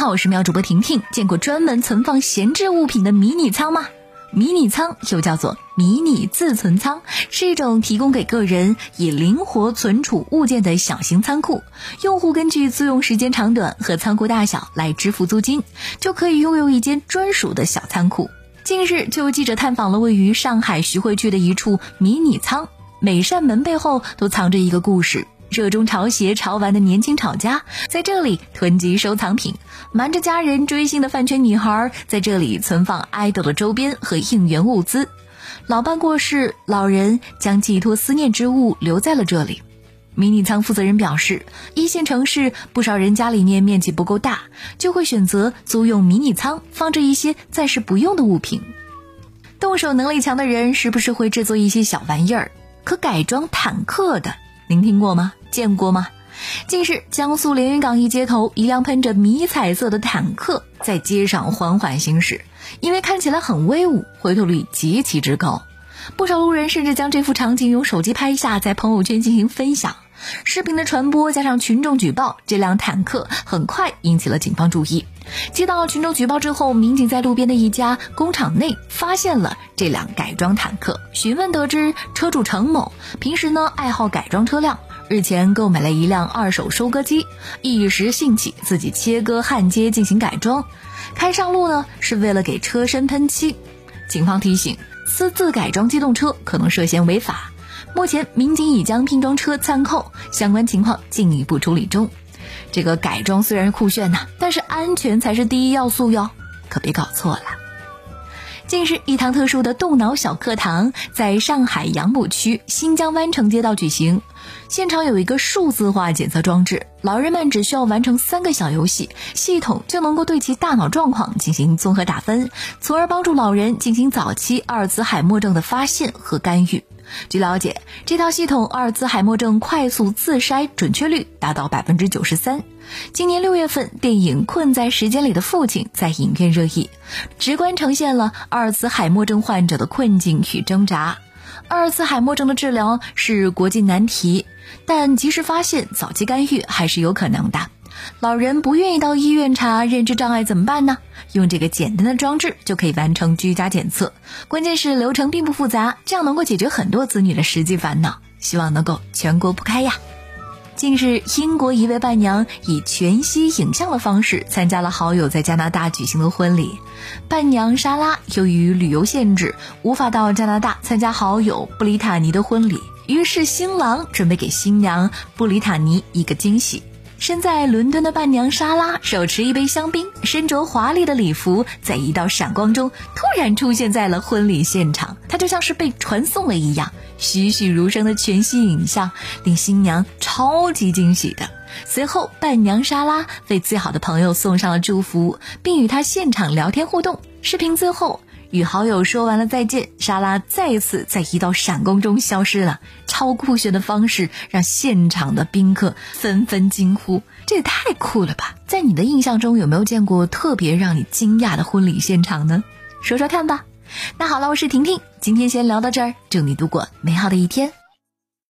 好，我是喵主播婷婷。见过专门存放闲置物品的迷你仓吗？迷你仓又叫做迷你自存仓，是一种提供给个人以灵活存储物件的小型仓库。用户根据租用时间长短和仓库大小来支付租金，就可以拥有一间专属的小仓库。近日，就有记者探访了位于上海徐汇区的一处迷你仓，每扇门背后都藏着一个故事。热衷潮鞋潮玩的年轻炒家在这里囤积收藏品，瞒着家人追星的饭圈女孩在这里存放爱豆的周边和应援物资。老伴过世，老人将寄托思念之物留在了这里。迷你仓负责人表示，一线城市不少人家里面面积不够大，就会选择租用迷你仓，放置一些暂时不用的物品。动手能力强的人是不是会制作一些小玩意儿，可改装坦克的？您听过吗？见过吗？近日，江苏连云港一街头，一辆喷着迷彩色的坦克在街上缓缓行驶，因为看起来很威武，回头率极其之高。不少路人甚至将这幅场景用手机拍下，在朋友圈进行分享。视频的传播加上群众举报，这辆坦克很快引起了警方注意。接到群众举报之后，民警在路边的一家工厂内发现了这辆改装坦克。询问得知，车主程某平时呢爱好改装车辆。日前购买了一辆二手收割机，一时兴起自己切割焊接进行改装，开上路呢是为了给车身喷漆。警方提醒，私自改装机动车可能涉嫌违法。目前民警已将拼装车暂扣，相关情况进一步处理中。这个改装虽然酷炫呐，但是安全才是第一要素哟，可别搞错了。近日，一堂特殊的动脑小课堂在上海杨浦区新疆湾城街道举行。现场有一个数字化检测装置，老人们只需要完成三个小游戏，系统就能够对其大脑状况进行综合打分，从而帮助老人进行早期阿尔茨海默症的发现和干预。据了解，这套系统阿尔兹海默症快速自筛准确率达到百分之九十三。今年六月份，电影《困在时间里的父亲》在影院热议，直观呈现了阿尔兹海默症患者的困境与挣扎。阿尔兹海默症的治疗是国际难题，但及时发现、早期干预还是有可能的。老人不愿意到医院查认知障碍怎么办呢？用这个简单的装置就可以完成居家检测，关键是流程并不复杂，这样能够解决很多子女的实际烦恼。希望能够全国铺开呀！近日，英国一位伴娘以全息影像的方式参加了好友在加拿大举行的婚礼。伴娘莎拉由于旅游限制，无法到加拿大参加好友布里塔尼的婚礼，于是新郎准备给新娘布里塔尼一个惊喜。身在伦敦的伴娘莎拉手持一杯香槟，身着华丽的礼服，在一道闪光中突然出现在了婚礼现场。她就像是被传送了一样，栩栩如生的全息影像令新娘超级惊喜的。随后，伴娘莎拉为最好的朋友送上了祝福，并与他现场聊天互动。视频最后。与好友说完了再见，莎拉再次在一道闪光中消失了。超酷炫的方式让现场的宾客纷纷惊呼：“这也太酷了吧！”在你的印象中，有没有见过特别让你惊讶的婚礼现场呢？说说看吧。那好了，我是婷婷，今天先聊到这儿，祝你度过美好的一天。